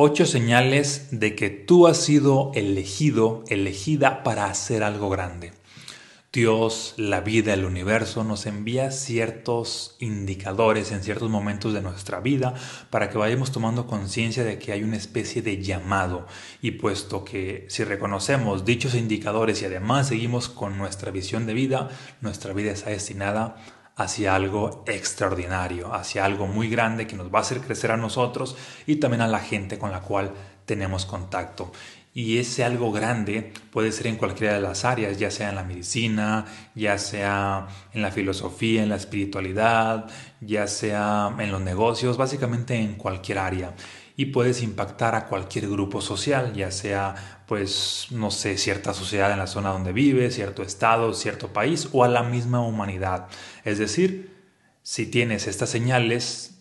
Ocho señales de que tú has sido elegido, elegida para hacer algo grande. Dios, la vida, el universo nos envía ciertos indicadores en ciertos momentos de nuestra vida para que vayamos tomando conciencia de que hay una especie de llamado y puesto que si reconocemos dichos indicadores y además seguimos con nuestra visión de vida, nuestra vida está destinada hacia algo extraordinario, hacia algo muy grande que nos va a hacer crecer a nosotros y también a la gente con la cual tenemos contacto. Y ese algo grande puede ser en cualquiera de las áreas, ya sea en la medicina, ya sea en la filosofía, en la espiritualidad, ya sea en los negocios, básicamente en cualquier área y puedes impactar a cualquier grupo social, ya sea, pues, no sé, cierta sociedad en la zona donde vives, cierto estado, cierto país o a la misma humanidad. Es decir, si tienes estas señales,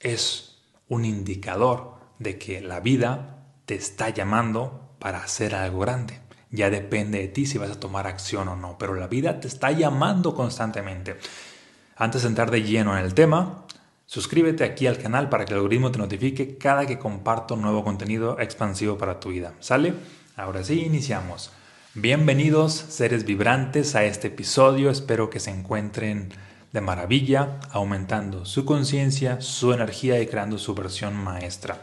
es un indicador de que la vida te está llamando para hacer algo grande. Ya depende de ti si vas a tomar acción o no, pero la vida te está llamando constantemente. Antes de entrar de lleno en el tema, Suscríbete aquí al canal para que el algoritmo te notifique cada que comparto nuevo contenido expansivo para tu vida. ¿Sale? Ahora sí, iniciamos. Bienvenidos, seres vibrantes, a este episodio. Espero que se encuentren de maravilla, aumentando su conciencia, su energía y creando su versión maestra.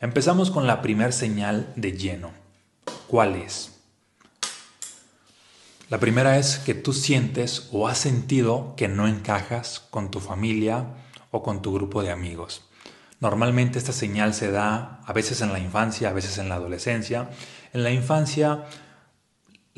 Empezamos con la primer señal de lleno. ¿Cuál es? La primera es que tú sientes o has sentido que no encajas con tu familia, o con tu grupo de amigos. Normalmente esta señal se da a veces en la infancia, a veces en la adolescencia. En la infancia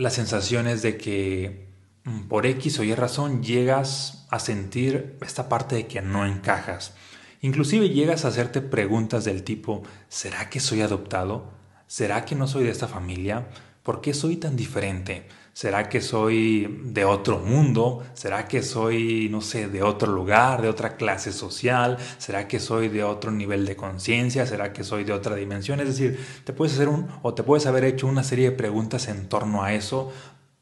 la sensación es de que mm, por X o Y razón llegas a sentir esta parte de que no encajas. Inclusive llegas a hacerte preguntas del tipo, ¿será que soy adoptado? ¿Será que no soy de esta familia? ¿Por qué soy tan diferente? ¿Será que soy de otro mundo? ¿Será que soy, no sé, de otro lugar, de otra clase social? ¿Será que soy de otro nivel de conciencia? ¿Será que soy de otra dimensión? Es decir, te puedes hacer un o te puedes haber hecho una serie de preguntas en torno a eso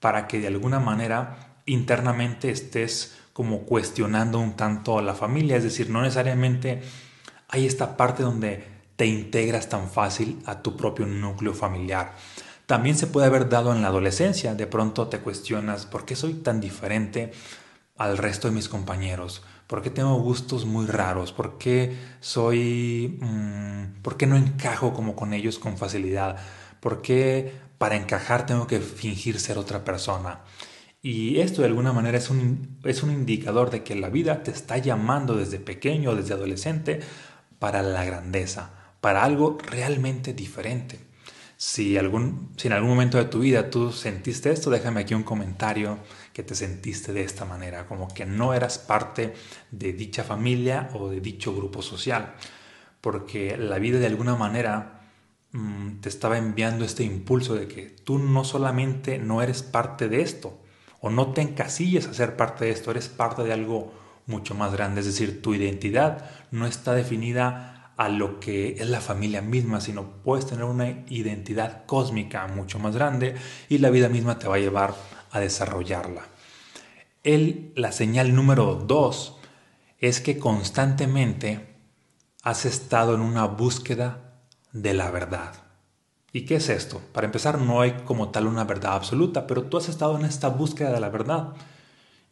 para que de alguna manera internamente estés como cuestionando un tanto a la familia, es decir, no necesariamente hay esta parte donde te integras tan fácil a tu propio núcleo familiar. También se puede haber dado en la adolescencia. De pronto te cuestionas, ¿por qué soy tan diferente al resto de mis compañeros? ¿Por qué tengo gustos muy raros? ¿Por qué soy... Mm, ¿Por qué no encajo como con ellos con facilidad? ¿Por qué para encajar tengo que fingir ser otra persona? Y esto de alguna manera es un, es un indicador de que la vida te está llamando desde pequeño, desde adolescente, para la grandeza, para algo realmente diferente. Si, algún, si en algún momento de tu vida tú sentiste esto, déjame aquí un comentario que te sentiste de esta manera, como que no eras parte de dicha familia o de dicho grupo social, porque la vida de alguna manera mm, te estaba enviando este impulso de que tú no solamente no eres parte de esto, o no te encasilles a ser parte de esto, eres parte de algo mucho más grande, es decir, tu identidad no está definida a lo que es la familia misma, sino puedes tener una identidad cósmica mucho más grande y la vida misma te va a llevar a desarrollarla. El, la señal número dos es que constantemente has estado en una búsqueda de la verdad. ¿Y qué es esto? Para empezar, no hay como tal una verdad absoluta, pero tú has estado en esta búsqueda de la verdad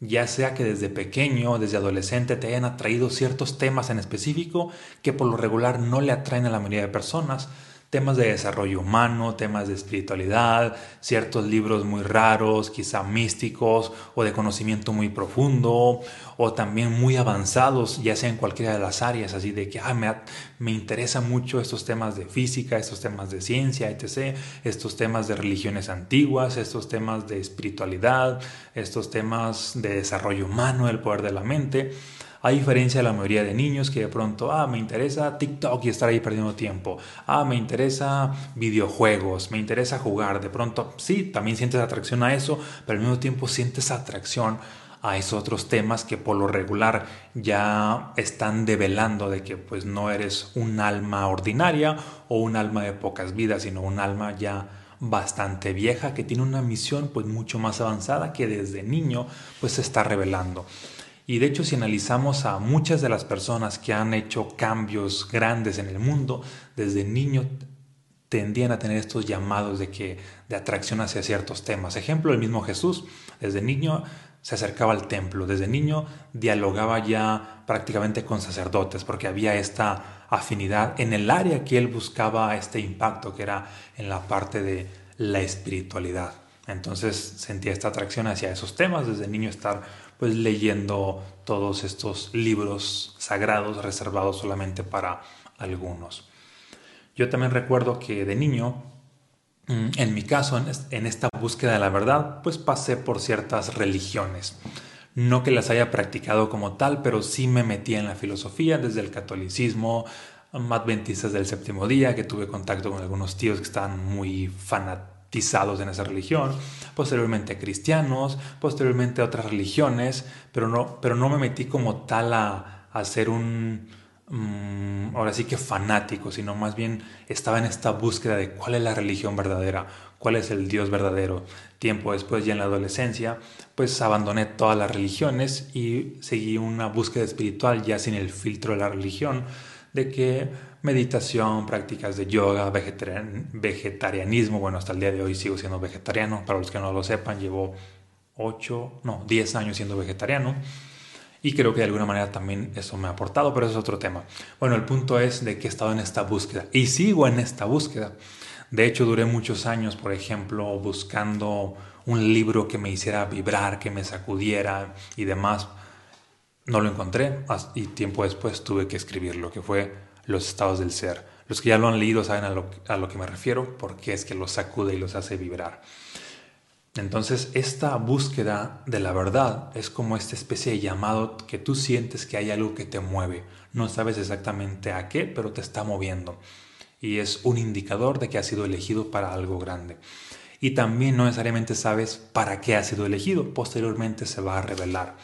ya sea que desde pequeño, desde adolescente te hayan atraído ciertos temas en específico que por lo regular no le atraen a la mayoría de personas, temas de desarrollo humano, temas de espiritualidad, ciertos libros muy raros, quizá místicos o de conocimiento muy profundo o también muy avanzados, ya sea en cualquiera de las áreas, así de que ah, me, me interesan mucho estos temas de física, estos temas de ciencia, etc., estos temas de religiones antiguas, estos temas de espiritualidad, estos temas de desarrollo humano, el poder de la mente. A diferencia de la mayoría de niños que de pronto, ah, me interesa TikTok y estar ahí perdiendo tiempo. Ah, me interesa videojuegos, me interesa jugar. De pronto, sí, también sientes atracción a eso, pero al mismo tiempo sientes atracción a esos otros temas que por lo regular ya están develando de que pues no eres un alma ordinaria o un alma de pocas vidas, sino un alma ya bastante vieja que tiene una misión pues mucho más avanzada que desde niño pues se está revelando. Y de hecho si analizamos a muchas de las personas que han hecho cambios grandes en el mundo, desde niño tendían a tener estos llamados de que de atracción hacia ciertos temas. Ejemplo, el mismo Jesús, desde niño se acercaba al templo, desde niño dialogaba ya prácticamente con sacerdotes, porque había esta afinidad en el área que él buscaba este impacto, que era en la parte de la espiritualidad. Entonces sentía esta atracción hacia esos temas, desde niño estar pues leyendo todos estos libros sagrados reservados solamente para algunos. Yo también recuerdo que de niño, mm, en mi caso, en esta búsqueda de la verdad, pues pasé por ciertas religiones. No que las haya practicado como tal, pero sí me metí en la filosofía, desde el catolicismo, adventistas del séptimo día, que tuve contacto con algunos tíos que estaban muy fanatizados en esa religión, posteriormente cristianos, posteriormente otras religiones, pero no, pero no me metí como tal a, a ser un, Mm, ahora sí que fanático, sino más bien estaba en esta búsqueda de cuál es la religión verdadera, cuál es el Dios verdadero. Tiempo después, ya en la adolescencia, pues abandoné todas las religiones y seguí una búsqueda espiritual ya sin el filtro de la religión, de que meditación, prácticas de yoga, vegetarianismo, bueno, hasta el día de hoy sigo siendo vegetariano, para los que no lo sepan, llevo 8, no, 10 años siendo vegetariano y creo que de alguna manera también eso me ha aportado, pero eso es otro tema. Bueno, el punto es de que he estado en esta búsqueda y sigo en esta búsqueda. De hecho, duré muchos años, por ejemplo, buscando un libro que me hiciera vibrar, que me sacudiera y demás. No lo encontré y tiempo después tuve que escribirlo, que fue Los estados del ser. Los que ya lo han leído saben a lo, a lo que me refiero, porque es que los sacude y los hace vibrar. Entonces, esta búsqueda de la verdad es como esta especie de llamado que tú sientes que hay algo que te mueve. No sabes exactamente a qué, pero te está moviendo. Y es un indicador de que has sido elegido para algo grande. Y también no necesariamente sabes para qué has sido elegido. Posteriormente se va a revelar.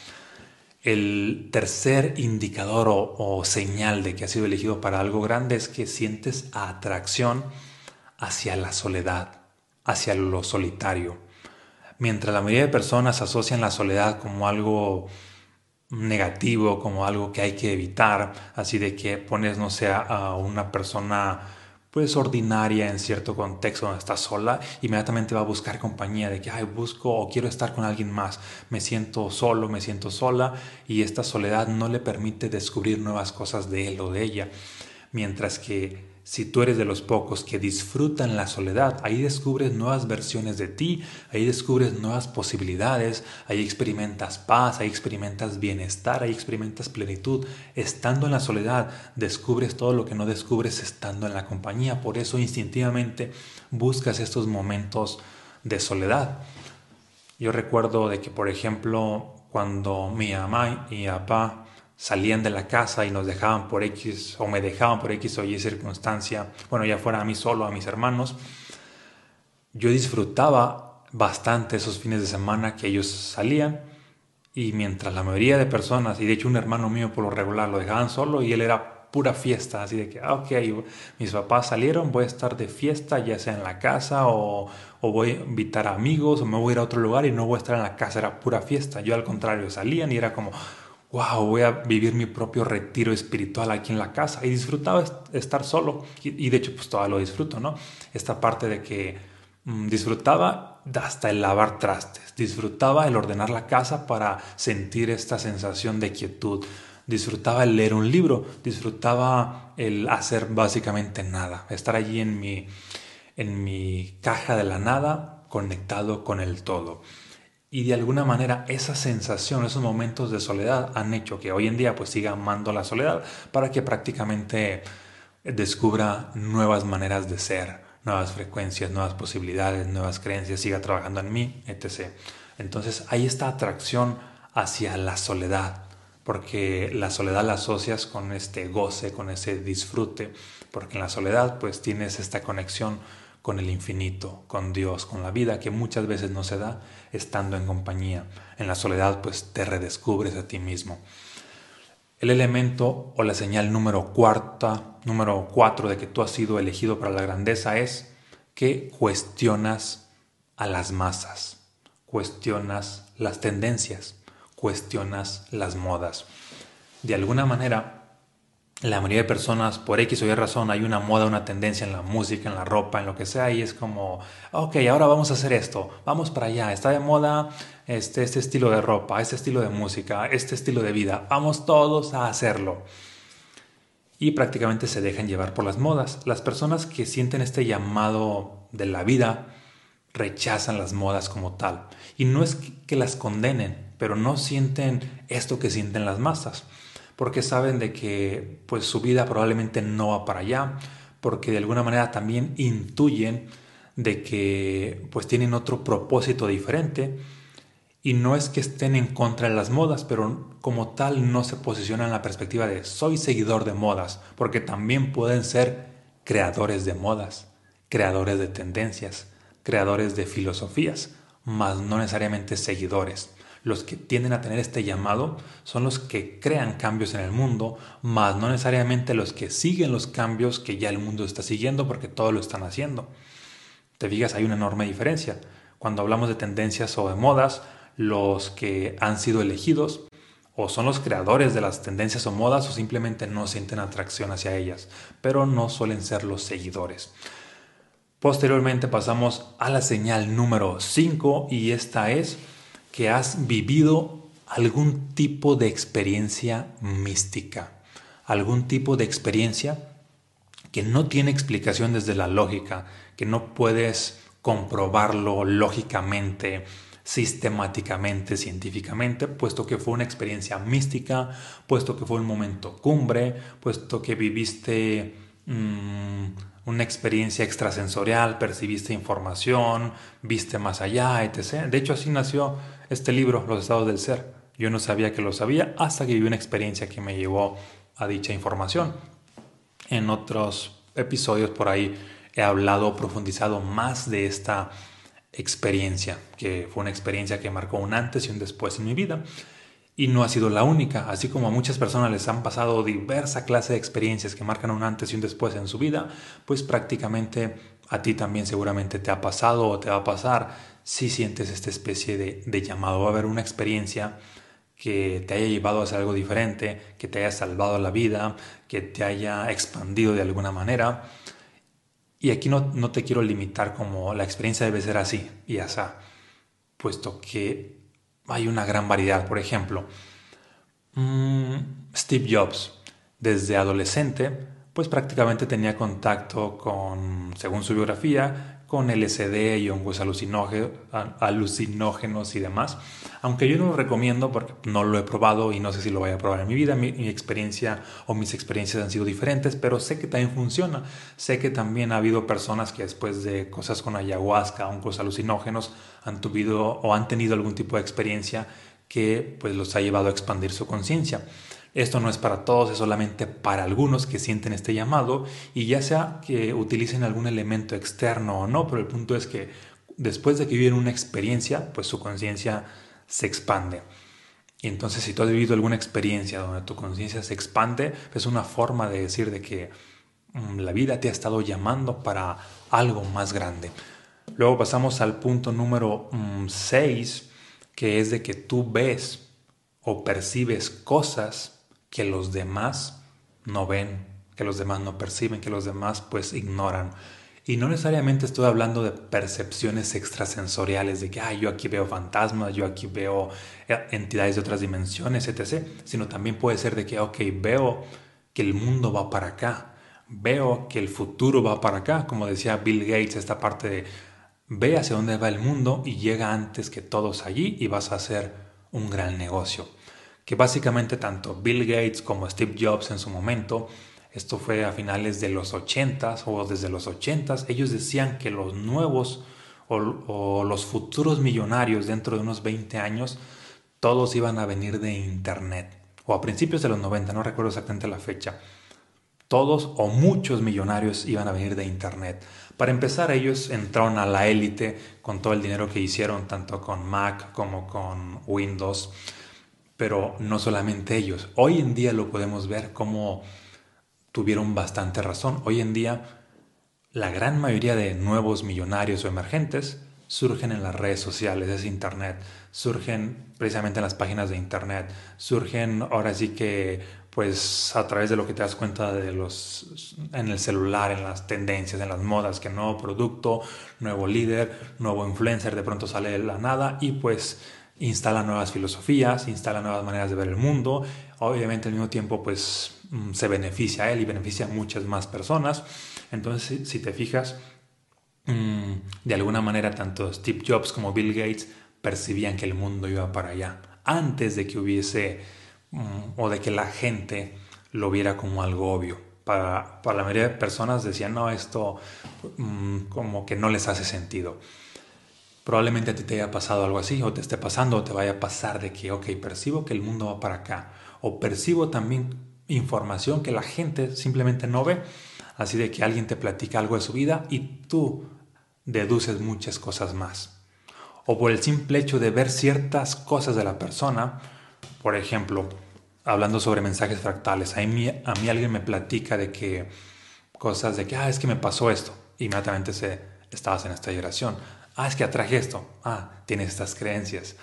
El tercer indicador o, señal de que has sido elegido para algo grande es que sientes atracción hacia la soledad, hacia lo solitario. Mientras la mayoría de personas asocian la soledad como algo negativo, como algo que hay que evitar, así de que pones, no sé, a una persona pues ordinaria en cierto contexto donde está sola, inmediatamente va a buscar compañía de que, ay, busco o quiero estar con alguien más, me siento solo, me siento sola, y esta soledad no le permite descubrir nuevas cosas de él o de ella, mientras que si tú eres de los pocos que disfrutan la soledad, ahí descubres nuevas versiones de ti, ahí descubres nuevas posibilidades, ahí experimentas paz, ahí experimentas bienestar, ahí experimentas plenitud. Estando en la soledad, descubres todo lo que no descubres estando en la compañía. Por eso instintivamente buscas estos momentos de soledad. Yo recuerdo de que, por ejemplo, cuando mi mamá y mi papá salían de la casa y nos dejaban por X o me dejaban por X o Y circunstancia, bueno, ya fuera a mí solo, a mis hermanos, yo disfrutaba bastante esos fines de semana que ellos salían y mientras la mayoría de personas, y de hecho un hermano mío por lo regular lo dejaban solo y él era pura fiesta, así de que, ah, ok, mis papás salieron, voy a estar de fiesta, ya sea en la casa o, o voy a invitar amigos o me voy a ir a otro lugar y no voy a estar en la casa, era pura fiesta. Yo al contrario, salían y era como, wow, voy a vivir mi propio retiro espiritual aquí en la casa. Y disfrutaba estar solo. Y, de hecho, pues todavía lo disfruto, ¿no? Esta parte de que mm, disfrutaba hasta el lavar trastes. Disfrutaba el ordenar la casa para sentir esta sensación de quietud. Disfrutaba el leer un libro. Disfrutaba el hacer básicamente nada. Estar allí en mi, en mi caja de la nada conectado con el todo. Y de alguna manera esa sensación, esos momentos de soledad han hecho que hoy en día pues siga amando la soledad para que prácticamente descubra nuevas maneras de ser, nuevas frecuencias, nuevas posibilidades, nuevas creencias, siga trabajando en mí, etc. Entonces hay esta atracción hacia la soledad, porque la soledad la asocias con este goce, con ese disfrute, porque en la soledad pues tienes esta conexión con el infinito, con Dios, con la vida que muchas veces no se da estando en compañía. En la soledad pues te redescubres a ti mismo. El elemento o la señal número cuarta, número cuatro de que tú has sido elegido para la grandeza es que cuestionas a las masas, cuestionas las tendencias, cuestionas las modas. De alguna manera, la mayoría de personas, por X o Y razón, hay una moda, una tendencia en la música, en la ropa, en lo que sea, y es como, ok, ahora vamos a hacer esto, vamos para allá, está de moda este, este estilo de ropa, este estilo de música, este estilo de vida, vamos todos a hacerlo. Y prácticamente se dejan llevar por las modas. Las personas que sienten este llamado de la vida rechazan las modas como tal. Y no es que las condenen, pero no sienten esto que sienten las masas porque saben de que pues su vida probablemente no va para allá, porque de alguna manera también intuyen de que pues tienen otro propósito diferente y no es que estén en contra de las modas, pero como tal no se posicionan en la perspectiva de soy seguidor de modas, porque también pueden ser creadores de modas, creadores de tendencias, creadores de filosofías, mas no necesariamente seguidores. Los que tienden a tener este llamado son los que crean cambios en el mundo, más no necesariamente los que siguen los cambios que ya el mundo está siguiendo porque todos lo están haciendo. Te digas, hay una enorme diferencia. Cuando hablamos de tendencias o de modas, los que han sido elegidos o son los creadores de las tendencias o modas o simplemente no sienten atracción hacia ellas, pero no suelen ser los seguidores. Posteriormente pasamos a la señal número 5 y esta es que has vivido algún tipo de experiencia mística, algún tipo de experiencia que no tiene explicación desde la lógica, que no puedes comprobarlo lógicamente, sistemáticamente, científicamente, puesto que fue una experiencia mística, puesto que fue un momento cumbre, puesto que viviste mm, una experiencia extrasensorial, percibiste información, viste más allá, etc. De hecho, así nació este libro, Los estados del ser. Yo no sabía que lo sabía hasta que viví una experiencia que me llevó a dicha información. En otros episodios por ahí he hablado, profundizado más de esta experiencia, que fue una experiencia que marcó un antes y un después en mi vida. Y no ha sido la única, así como a muchas personas les han pasado diversa clase de experiencias que marcan un antes y un después en su vida, pues prácticamente a ti también seguramente te ha pasado o te va a pasar si sientes esta especie de, de llamado. Va a haber una experiencia que te haya llevado a hacer algo diferente, que te haya salvado la vida, que te haya expandido de alguna manera. Y aquí no, no te quiero limitar como la experiencia debe ser así y así, puesto que hay una gran variedad. Por ejemplo, mm, Steve Jobs, desde adolescente, pues prácticamente tenía contacto con, según su biografía, con LSD y hongos alucinógenos y demás. Aunque yo no lo recomiendo porque no lo he probado y no sé si lo voy a probar en mi vida. Mi, mi, experiencia o mis experiencias han sido diferentes, pero sé que también funciona. Sé que también ha habido personas que después de cosas con ayahuasca, hongos alucinógenos, han tuvido o han tenido algún tipo de experiencia que pues los ha llevado a expandir su conciencia. Esto no es para todos, es solamente para algunos que sienten este llamado y ya sea que utilicen algún elemento externo o no, pero el punto es que después de que viven una experiencia, pues su conciencia se expande. Y entonces si tú has vivido alguna experiencia donde tu conciencia se expande, es una forma de decir de que mm, la vida te ha estado llamando para algo más grande. Luego pasamos al punto número 6, mm, que es de que tú ves o percibes cosas que los demás no ven, que los demás no perciben, que los demás pues ignoran. Y no necesariamente estoy hablando de percepciones extrasensoriales, de que Ay, yo aquí veo fantasmas, yo aquí veo eh, entidades de otras dimensiones, etc. Sino también puede ser de que, ok, veo que el mundo va para acá, veo que el futuro va para acá, como decía Bill Gates, esta parte de ve hacia dónde va el mundo y llega antes que todos allí y vas a hacer un gran negocio que básicamente tanto Bill Gates como Steve Jobs en su momento, esto fue a finales de los 80s o desde los 80s, ellos decían que los nuevos o, los futuros millonarios dentro de unos 20 años, todos iban a venir de Internet, o a principios de los 90, no recuerdo exactamente la fecha. Todos o muchos millonarios iban a venir de Internet. Para empezar, ellos entraron a la élite con todo el dinero que hicieron, tanto con Mac como con Windows pero no solamente ellos. Hoy en día lo podemos ver como tuvieron bastante razón. Hoy en día la gran mayoría de nuevos millonarios o emergentes surgen en las redes sociales, es Internet, surgen precisamente en las páginas de Internet, surgen ahora sí que pues a través de lo que te das cuenta de los en el celular, en las tendencias, en las modas, que nuevo producto, nuevo líder, nuevo influencer de pronto sale de la nada y pues instala nuevas filosofías, instala nuevas maneras de ver el mundo, obviamente al mismo tiempo pues mm, se beneficia a él y beneficia a muchas más personas. Entonces, si te fijas, mm, de alguna manera tanto Steve Jobs como Bill Gates percibían que el mundo iba para allá antes de que hubiese Mm, o de que la gente lo viera como algo obvio. Para, para la mayoría de personas decían, no, esto como que no les hace sentido. Probablemente a ti te haya pasado algo así, o te esté pasando, o te vaya a pasar de que, ok, percibo que el mundo va para acá, o percibo también información que la gente simplemente no ve, así de que alguien te platica algo de su vida y tú deduces muchas cosas más. O por el simple hecho de ver ciertas cosas de la persona, por ejemplo, hablando sobre mensajes fractales, a mí, a mí alguien me platica de que cosas de que, ah, es que me pasó esto. Inmediatamente se, estabas en esta generación. Ah, es que atraje esto. Ah, tienes estas creencias.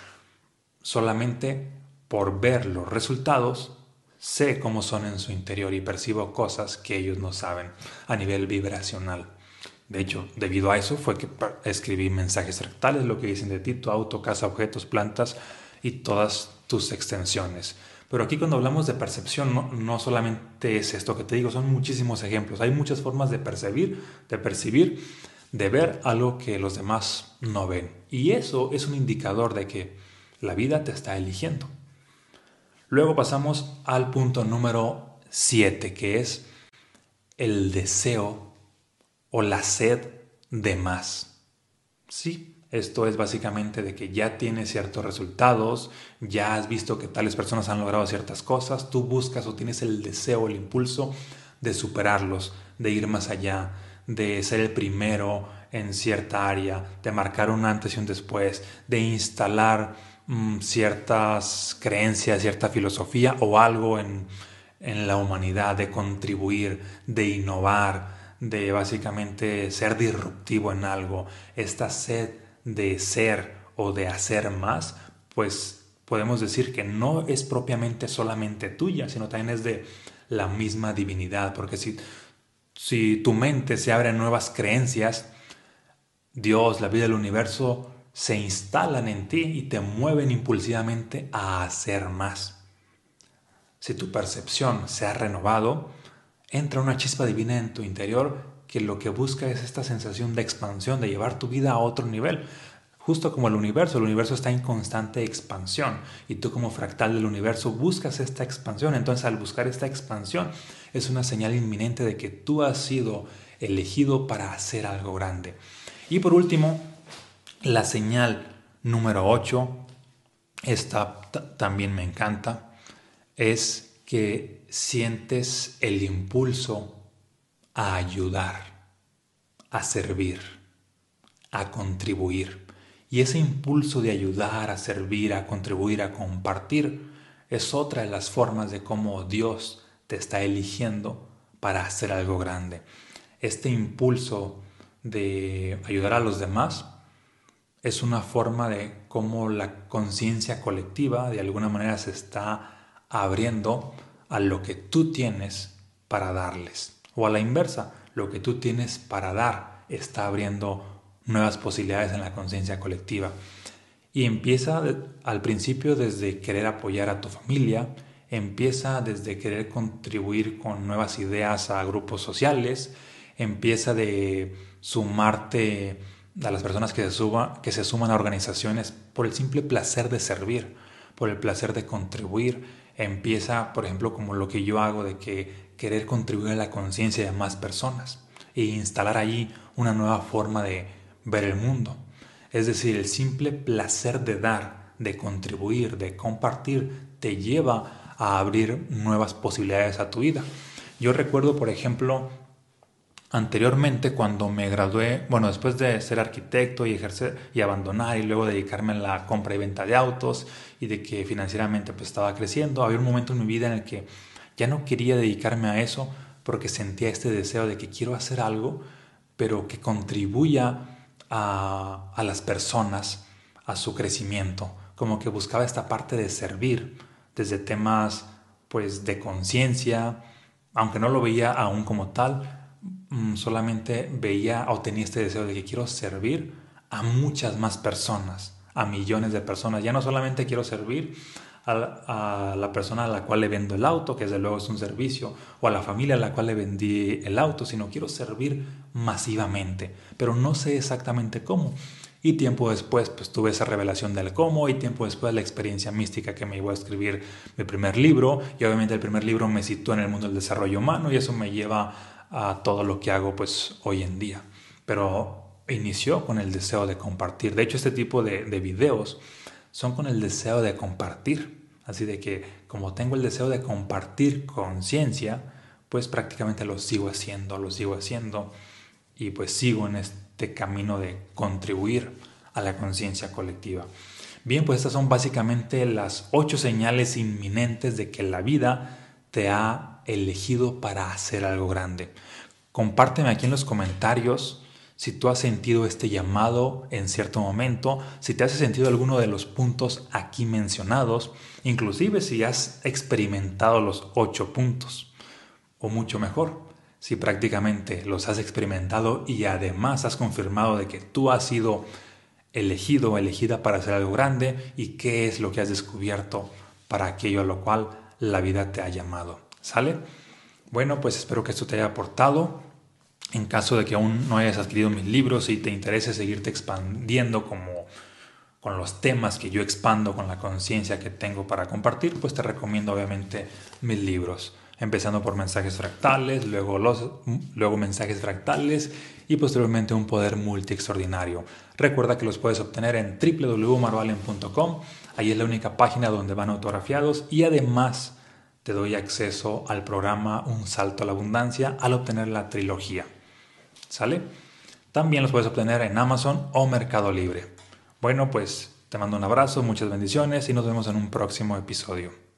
Solamente por ver los resultados, sé cómo son en su interior y percibo cosas que ellos no saben a nivel vibracional. De hecho, debido a eso fue que escribí mensajes fractales, lo que dicen de ti, tu auto, casa, objetos, plantas y todas tus extensiones. Pero aquí cuando hablamos de percepción no, solamente es esto que te digo, son muchísimos ejemplos. Hay muchas formas de percibir, de percibir, de ver algo que los demás no ven. Y eso es un indicador de que la vida te está eligiendo. Luego pasamos al punto número 7, que es el deseo o la sed de más. Sí, esto es básicamente de que ya tienes ciertos resultados, ya has visto que tales personas han logrado ciertas cosas, tú buscas o tienes el deseo, el impulso de superarlos, de ir más allá, de ser el primero en cierta área, de marcar un antes y un después, de instalar mm, ciertas creencias, cierta filosofía o algo en, en la humanidad, de contribuir, de innovar, de básicamente ser disruptivo en algo, esta sed de ser o de hacer más, pues podemos decir que no es propiamente solamente tuya, sino también es de la misma divinidad, porque si, si tu mente se abre a nuevas creencias, Dios, la vida del universo, se instalan en ti y te mueven impulsivamente a hacer más. Si tu percepción se ha renovado, entra una chispa divina en tu interior que lo que busca es esta sensación de expansión, de llevar tu vida a otro nivel. Justo como el universo, el universo está en constante expansión y tú como fractal del universo buscas esta expansión. Entonces al buscar esta expansión es una señal inminente de que tú has sido elegido para hacer algo grande. Y por último, la señal número 8, esta también me encanta, es que sientes el impulso a ayudar, a servir, a contribuir. Y ese impulso de ayudar, a servir, a contribuir, a compartir, es otra de las formas de cómo Dios te está eligiendo para hacer algo grande. Este impulso de ayudar a los demás es una forma de cómo la conciencia colectiva de alguna manera se está abriendo a lo que tú tienes para darles. O a la inversa, lo que tú tienes para dar está abriendo nuevas posibilidades en la conciencia colectiva. Y empieza al principio desde querer apoyar a tu familia, empieza desde querer contribuir con nuevas ideas a grupos sociales, empieza de sumarte a las personas que se, suba, que se suman a organizaciones por el simple placer de servir, por el placer de contribuir. Empieza, por ejemplo, como lo que yo hago de que querer contribuir a la conciencia de más personas e instalar allí una nueva forma de ver el mundo. Es decir, el simple placer de dar, de contribuir, de compartir, te lleva a abrir nuevas posibilidades a tu vida. Yo recuerdo, por ejemplo, anteriormente cuando me gradué, bueno, después de ser arquitecto y ejercer y abandonar y luego dedicarme a la compra y venta de autos y de que financieramente pues estaba creciendo, había un momento en mi vida en el que ya no quería dedicarme a eso porque sentía este deseo de que quiero hacer algo, pero que contribuya a, a las personas, a su crecimiento, como que buscaba esta parte de servir, desde temas pues de conciencia, aunque no lo veía aún como tal, mm, solamente veía o tenía este deseo de que quiero servir a muchas más personas, a millones de personas. Ya no solamente quiero servir a, la persona a la cual le vendo el auto, que desde luego es un servicio, o a la familia a la cual le vendí el auto, sino quiero servir masivamente, pero no sé exactamente cómo. Y tiempo después, pues tuve esa revelación del cómo, y tiempo después la experiencia mística que me llevó a escribir mi primer libro, y obviamente el primer libro me sitúa en el mundo del desarrollo humano, y eso me lleva a todo lo que hago pues hoy en día. Pero inició con el deseo de compartir. De hecho, este tipo de, de videos son con el deseo de compartir. Así de que como tengo el deseo de compartir conciencia, pues prácticamente lo sigo haciendo, lo sigo haciendo y pues sigo en este camino de contribuir a la conciencia colectiva. Bien, pues estas son básicamente las ocho señales inminentes de que la vida te ha elegido para hacer algo grande. Compárteme aquí en los comentarios si tú has sentido este llamado en cierto momento, si te has sentido alguno de los puntos aquí mencionados, inclusive si has experimentado los ocho puntos, o mucho mejor, si prácticamente los has experimentado y además has confirmado de que tú has sido elegido o elegida para hacer algo grande y qué es lo que has descubierto para aquello a lo cual la vida te ha llamado. ¿Sale? Bueno, pues espero que esto te haya aportado en caso de que aún no hayas adquirido mis libros y te interese seguirte expandiendo como con los temas que yo expando, con la conciencia que tengo para compartir, pues te recomiendo obviamente mis libros, empezando por mensajes fractales, luego, los, luego mensajes fractales y posteriormente un poder multi extraordinario. Recuerda que los puedes obtener en www.marvalen.com, ahí es la única página donde van autografiados y además te doy acceso al programa Un Salto a la Abundancia al obtener la trilogía. ¿Sale? También los puedes obtener en Amazon o Mercado Libre. Bueno, pues te mando un abrazo, muchas bendiciones y nos vemos en un próximo episodio.